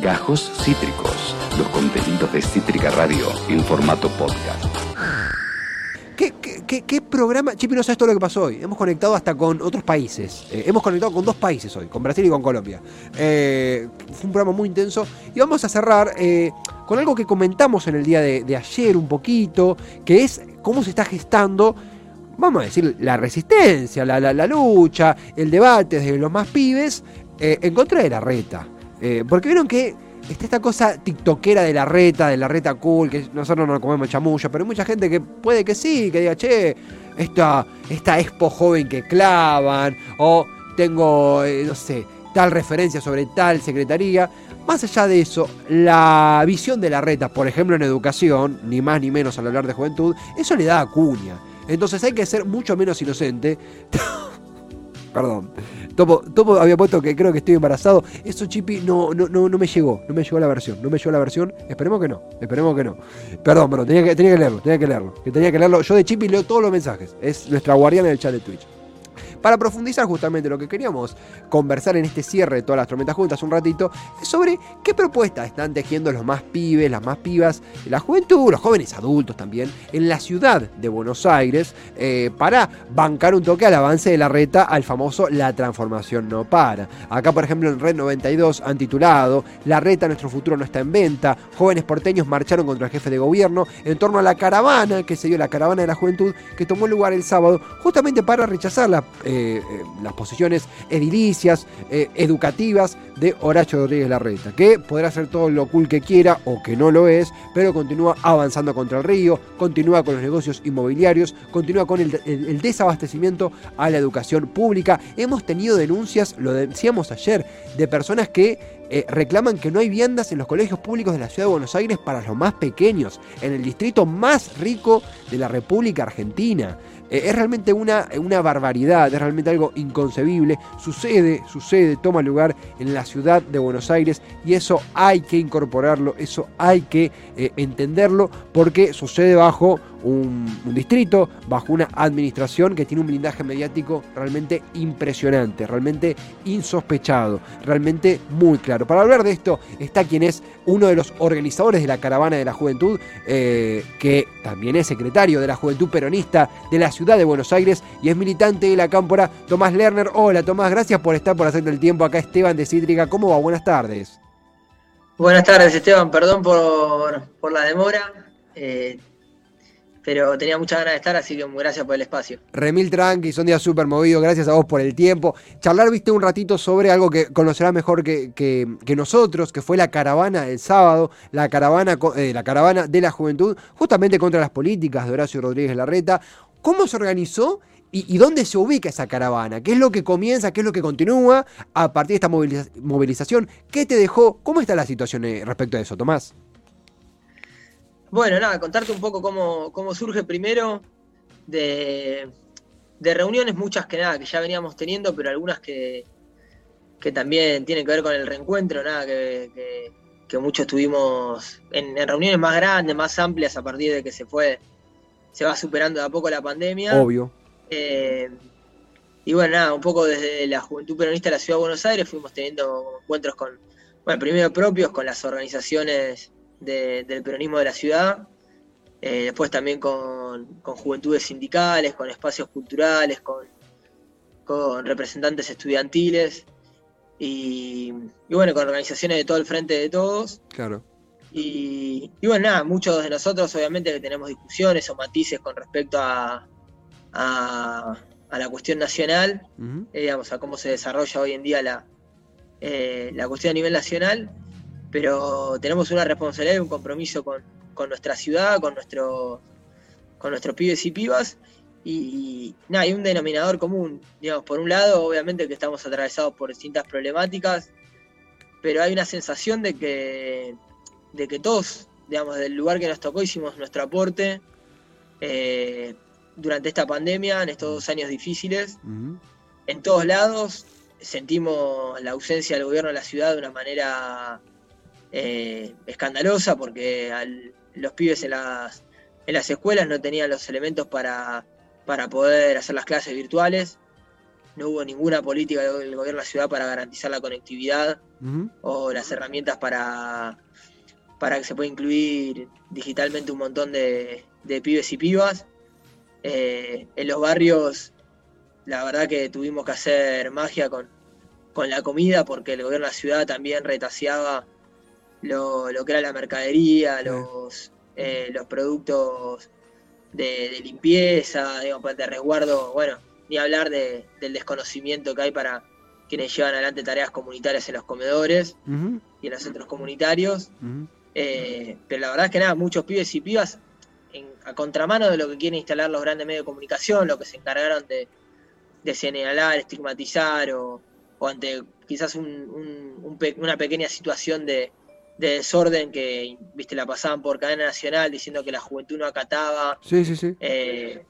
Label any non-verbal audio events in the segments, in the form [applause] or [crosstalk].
Gajos Cítricos, los contenidos de Cítrica Radio en formato podcast. ¿Qué, programa? Chipi, no sabes todo lo que pasó hoy. Hemos conectado hasta con otros países. Eh, hemos conectado con dos países hoy, con Brasil y con Colombia. Eh, fue un programa muy intenso. Y vamos a cerrar eh, con algo que comentamos en el día de, ayer un poquito, que es cómo se está gestando vamos a decir, la resistencia, la, lucha, el debate desde los más pibes en contra de la reta. Porque vieron que está esta cosa tiktokera de la reta, de la reta cool, que nosotros no comemos chamullo, pero hay mucha gente que puede que sí, que diga, che, esta, esta expo joven que clavan, o tengo, eh, no sé, tal referencia sobre tal secretaría. Más allá de eso, la visión de la reta, por ejemplo en educación, ni más ni menos al hablar de juventud, eso le da a cuña. Entonces hay que ser mucho menos inocente. [laughs] Perdón. Topo, había puesto que creo que estoy embarazado. Eso, Chipi, no, no, no, no me llegó. No me llegó la versión. No me llegó la versión. Esperemos que no. Esperemos que no. Perdón, pero tenía que, tenía que leerlo. Tenía que leerlo. Que tenía que leerlo. Yo de Chipi leo todos los mensajes. Es nuestra guardiana del chat de Twitch para profundizar justamente lo que queríamos conversar en este cierre de todas las tormentas juntas un ratito, sobre qué propuestas están tejiendo los más pibes, las más pibas, la juventud, los jóvenes adultos también, en la ciudad de Buenos Aires, eh, para bancar un toque al avance de la reta al famoso La transformación no para. Acá, por ejemplo, en Red 92 han titulado La reta, nuestro futuro no está en venta, jóvenes porteños marcharon contra el jefe de gobierno en torno a la caravana que se dio, la caravana de la juventud, que tomó lugar el sábado, justamente para rechazar la eh, eh, las posiciones edilicias, eh, educativas de Horacio Rodríguez Larreta, que podrá hacer todo lo cool que quiera o que no lo es, pero continúa avanzando contra el río, continúa con los negocios inmobiliarios, continúa con el, desabastecimiento a la educación pública. Hemos tenido denuncias, lo decíamos ayer, de personas que reclaman que no hay viandas en los colegios públicos de la ciudad de Buenos Aires para los más pequeños, en el distrito más rico de la República Argentina. Eh, es realmente una, una barbaridad, es realmente algo inconcebible. Sucede, sucede, toma lugar en la ciudad de Buenos Aires y eso hay que incorporarlo, eso hay que eh, entenderlo porque sucede bajo un, distrito, bajo una administración que tiene un blindaje mediático realmente impresionante, realmente insospechado, realmente muy claro. Para hablar de esto está quien es uno de los organizadores de la Caravana de la Juventud, eh, que también es secretario de la Juventud Peronista de la ciudad de Buenos Aires y es militante de la cámpora, Tomás Lerner. Hola Tomás, gracias por estar, por hacerte el tiempo acá, Esteban de Cítrica. ¿Cómo va? Buenas tardes. Buenas tardes, Esteban. Perdón por, la demora. Eh, pero tenía muchas ganas de estar, así que gracias por el espacio. Remil Tranqui, son días súper movidos, gracias a vos por el tiempo. Charlar, viste, un ratito sobre algo que conocerá mejor que, que, nosotros, que fue la caravana del sábado, la caravana, eh, la caravana de la juventud, justamente contra las políticas de Horacio Rodríguez Larreta. ¿Cómo se organizó y, dónde se ubica esa caravana? ¿Qué es lo que comienza, qué es lo que continúa a partir de esta movilización? ¿Qué te dejó? ¿Cómo está la situación eh, respecto a eso, Tomás? Bueno, nada, contarte un poco cómo, surge primero de, reuniones, muchas que nada, que ya veníamos teniendo, pero algunas que, también tienen que ver con el reencuentro, nada, que, muchos tuvimos en, reuniones más grandes, más amplias a partir de que se fue, se va superando de a poco la pandemia. Obvio. Eh, y bueno, nada, un poco desde la Juventud Peronista de la Ciudad de Buenos Aires fuimos teniendo encuentros con, bueno, primero propios con las organizaciones del peronismo de la ciudad, eh, después también con, juventudes sindicales, con espacios culturales, con, con representantes estudiantiles y, bueno, con organizaciones de todo el frente de todos. Claro. Y, bueno, nada, muchos de nosotros obviamente que tenemos discusiones o matices con respecto a, a, la cuestión nacional, eh, digamos, a cómo se desarrolla hoy en día la, eh, la cuestión a nivel nacional pero tenemos una responsabilidad y un compromiso con, nuestra ciudad, con, nuestro, con nuestros pibes y pibas. Y, nada, hay un denominador común. Digamos, por un lado, obviamente que estamos atravesados por distintas problemáticas, pero hay una sensación de que, de que todos, digamos, del lugar que nos tocó, hicimos nuestro aporte eh, durante esta pandemia, en estos dos años difíciles. En todos lados sentimos la ausencia del gobierno de la ciudad de una manera eh, escandalosa porque los pibes en las, escuelas no tenían los elementos para, poder hacer las clases virtuales. no hubo ninguna política del gobierno de la ciudad para garantizar la conectividad o las herramientas para, para que se pueda incluir digitalmente un montón de, pibes y pibas. Eh, en los barrios, la verdad que tuvimos que hacer magia con, la comida porque el gobierno de la ciudad también retaseaba lo, que era la mercadería, los, eh, los productos de, limpieza, de resguardo, bueno, ni hablar del desconocimiento que hay para quienes llevan adelante tareas comunitarias en los comedores y en los centros comunitarios. Eh, pero la verdad es que nada, muchos pibes y pibas a contramano de lo que quieren instalar los grandes medios de comunicación, lo que se encargaron de, señalar, estigmatizar o, ante quizás una pequeña situación de, desorden que viste la pasaban por cadena nacional diciendo que la juventud no acataba. Sí, sí, sí. Eh,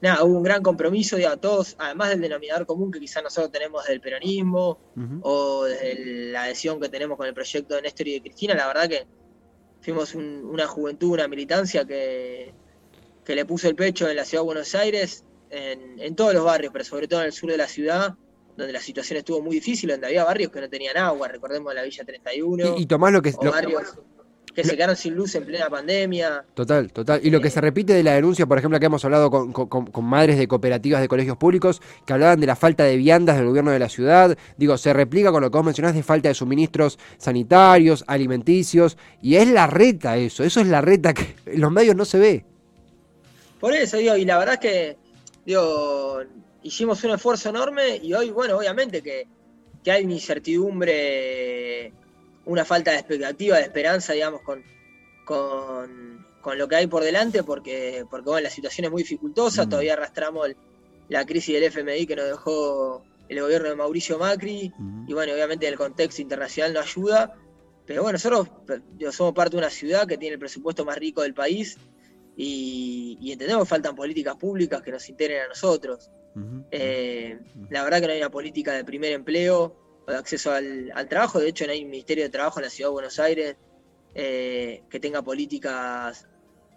nada, hubo un gran compromiso, de todos, además del denominador común que quizás nosotros tenemos del peronismo o de la adhesión que tenemos con el proyecto de Néstor y de Cristina, la verdad que fuimos una juventud, una militancia que, que, le puso el pecho en la ciudad de Buenos Aires, en, todos los barrios, pero sobre todo en el sur de la ciudad, donde la situación estuvo muy difícil, donde había barrios que no tenían agua, recordemos la Villa 31. Y, y Tomás lo que... barrios que se quedaron sin luz en plena pandemia. Total, total. Y lo que eh, se repite de la denuncia, por ejemplo, que hemos hablado con, madres de cooperativas de colegios públicos que hablaban de la falta de viandas del gobierno de la ciudad, digo, se replica con lo que vos mencionás de falta de suministros sanitarios, alimenticios, y es la reta eso, eso es la reta que en los medios no se ve. Por eso, digo, y la verdad es que, digo, hicimos un esfuerzo enorme y hoy, bueno, obviamente que, que hay una incertidumbre una falta de expectativa, de esperanza, digamos, con, con, lo que hay por delante, porque, porque bueno, la situación es muy dificultosa, mm. todavía arrastramos la crisis del FMI que nos dejó el gobierno de Mauricio Macri, mm. y bueno, obviamente el contexto internacional no ayuda, pero bueno, nosotros somos parte de una ciudad que tiene el presupuesto más rico del país, y, entendemos que faltan políticas públicas que nos integren a nosotros. Eh, la verdad que no hay una política de primer empleo, de acceso al, trabajo. De hecho, no hay un Ministerio de Trabajo en la Ciudad de Buenos Aires eh, que tenga políticas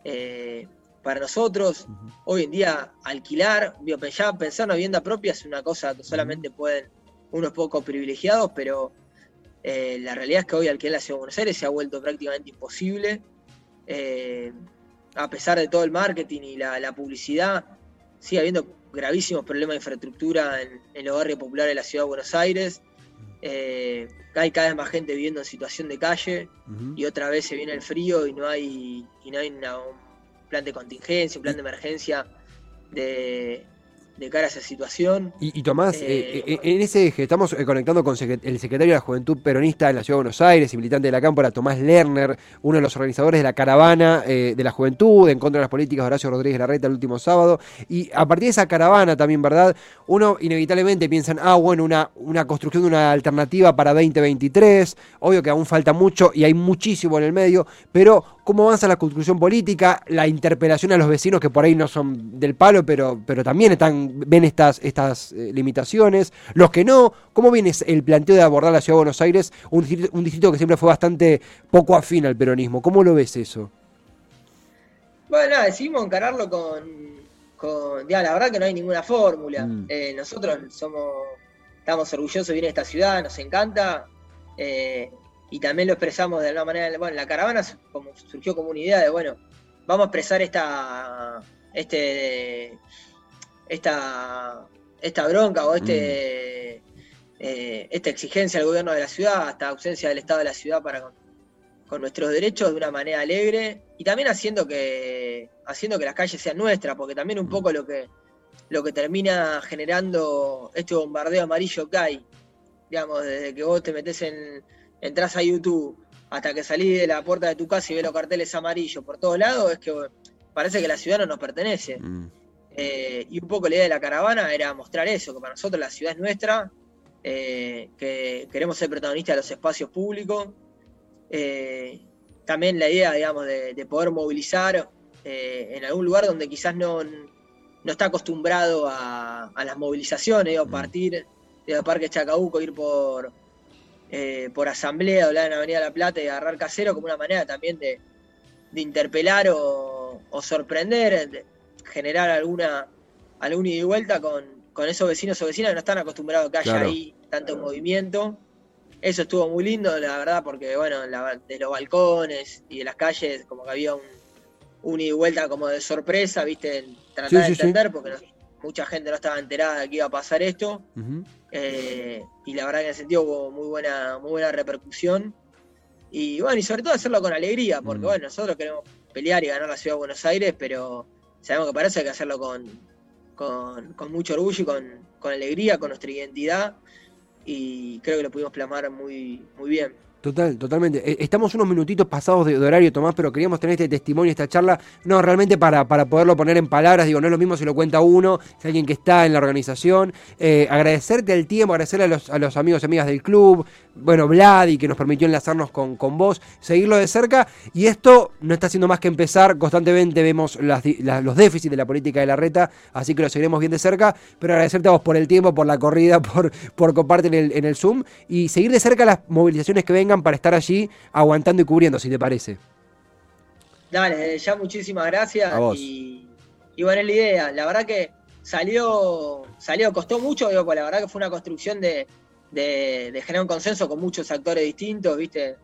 eh, para nosotros. Hoy en día, alquilar, ya pensar en una vivienda propia es una cosa que solamente pueden unos pocos privilegiados, pero la realidad es que hoy alquilar en la Ciudad de Buenos Aires se ha vuelto prácticamente imposible. a pesar de todo el marketing y la, publicidad, sigue habiendo gravísimos problemas de infraestructura en, en los barrios populares de la Ciudad de Buenos Aires. Eh, hay cada vez más gente viviendo en situación de calle y otra vez se viene el frío y no hay, y no hay un plan de contingencia, un plan de emergencia de, de cara a esa situación. Y, Tomás, eh, eh, en ese eje, estamos eh, conectando con el secretario de la Juventud Peronista en la Ciudad de Buenos Aires y militante de la Cámpora, Tomás Lerner, uno de los organizadores de la caravana de la juventud en contra de las políticas de Horacio Rodríguez Larreta el último sábado. Y a partir de esa caravana también, ¿verdad? Uno inevitablemente piensa en, ah, bueno, una, una construcción de una alternativa para 2023. Obvio que aún falta mucho y hay muchísimo en el medio, pero cómo avanza la construcción política, la interpelación a los vecinos que por ahí no son del palo, pero, pero también están, ven estas, estas eh, limitaciones, los que no, cómo viene el planteo de abordar la ciudad de Buenos Aires, un distrito, que siempre fue bastante poco afín al peronismo, ¿cómo lo ves eso? Bueno, nada, decidimos encararlo con, con ya, la verdad que no hay ninguna fórmula. Mm. Eh, nosotros somos, estamos orgullosos de vivir en esta ciudad, nos encanta. Eh, y también lo expresamos de alguna manera, bueno, la caravana como, surgió como una idea de, bueno, vamos a expresar esta, este, esta, esta bronca o este, mm. eh, esta exigencia del gobierno de la ciudad, esta ausencia del Estado de la ciudad para con, nuestros derechos de una manera alegre y también haciendo que, haciendo que las calles sean nuestras, porque también un mm. poco lo que, lo que termina generando este bombardeo amarillo que hay, digamos, desde que vos te metes en entras a YouTube hasta que salís de la puerta de tu casa y ves los carteles amarillos por todos lados, es que parece que la ciudad no nos pertenece. Mm. Eh, y un poco la idea de la caravana era mostrar eso, que para nosotros la ciudad es nuestra, eh, que queremos ser protagonistas de los espacios públicos. Eh, también la idea, digamos, de, poder movilizar en algún lugar donde quizás no, no está acostumbrado a, las movilizaciones, o mm. partir de Parque Chacabuco, ir por, eh, por asamblea, hablar en Avenida La Plata y agarrar casero como una manera también de, interpelar o, sorprender, generar alguna, alguna ida y vuelta con, con esos vecinos o vecinas que no están acostumbrados a que haya ahí tanto movimiento. Eso estuvo muy lindo, la verdad, porque bueno, de los balcones y de las calles, como que había un, un y vuelta como de sorpresa, viste, tratar de entender, porque mucha gente no estaba enterada de que iba a pasar esto. Eh, y la verdad que en ese sentido hubo muy buena, muy buena repercusión. Y bueno, y sobre todo hacerlo con alegría, porque bueno, nosotros queremos pelear y ganar la ciudad de Buenos Aires, pero sabemos que para eso hay que hacerlo con, con, mucho orgullo y con, con, alegría, con nuestra identidad, y creo que lo pudimos plasmar muy, muy bien. Total, totalmente. Eh, estamos unos minutitos pasados de, horario, Tomás, pero queríamos tener este testimonio, esta charla, no, realmente para, para poderlo poner en palabras, digo, no es lo mismo si lo cuenta uno, si alguien que está en la organización. Eh, agradecerte el tiempo, agradecerle a los, a los amigos y amigas del club, bueno, Vladi, que nos permitió enlazarnos con, con vos, seguirlo de cerca. Y esto no está haciendo más que empezar. Constantemente vemos los déficits de la política de la reta, así que lo seguiremos bien de cerca. Pero agradecerte a vos por el tiempo, por la corrida, [laughs] por, por compartir en el, en el Zoom y seguir de cerca las movilizaciones que vengan para estar allí aguantando y cubriendo, si te parece. Dale, ya muchísimas gracias. Y, y bueno, es la idea. La verdad que salió, salió, costó mucho, digo, pues la verdad que fue una construcción de de, generar un consenso con muchos actores distintos, ¿viste?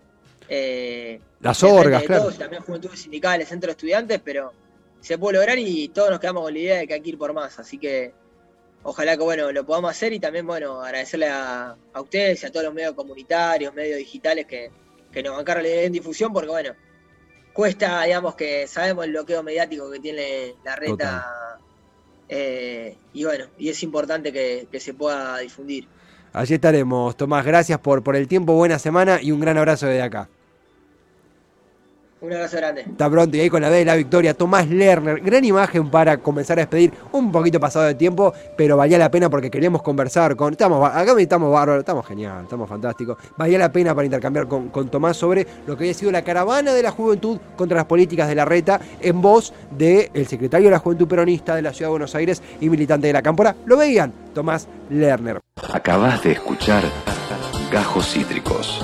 Eh, Las orgas, claro. también juventudes sindicales, centro de estudiantes, pero se puede lograr y todos nos quedamos con la idea de que hay que ir por más. Así que ojalá que bueno lo podamos hacer y también bueno agradecerle a, ustedes y a todos los medios comunitarios, medios digitales que, que nos bancaron la en difusión, porque bueno, cuesta, digamos que sabemos el bloqueo mediático que tiene la reta. Eh, y bueno, y es importante que se pueda difundir. Allí estaremos, Tomás. Gracias por, por el tiempo, buena semana y un gran abrazo desde acá. Un abrazo grande. Está pronto y ahí con la B de la victoria, Tomás Lerner. Gran imagen para comenzar a despedir. Un poquito pasado de tiempo, pero valía la pena porque queríamos conversar con. Estamos, acá estamos bárbaros, estamos genial, estamos fantásticos. Valía la pena para intercambiar con, con, Tomás sobre lo que había sido la caravana de la juventud contra las políticas de la reta en voz del secretario de la Juventud Peronista de la Ciudad de Buenos Aires y militante de la Cámpora. Lo veían, Tomás Lerner. Acabas de escuchar Gajos Cítricos.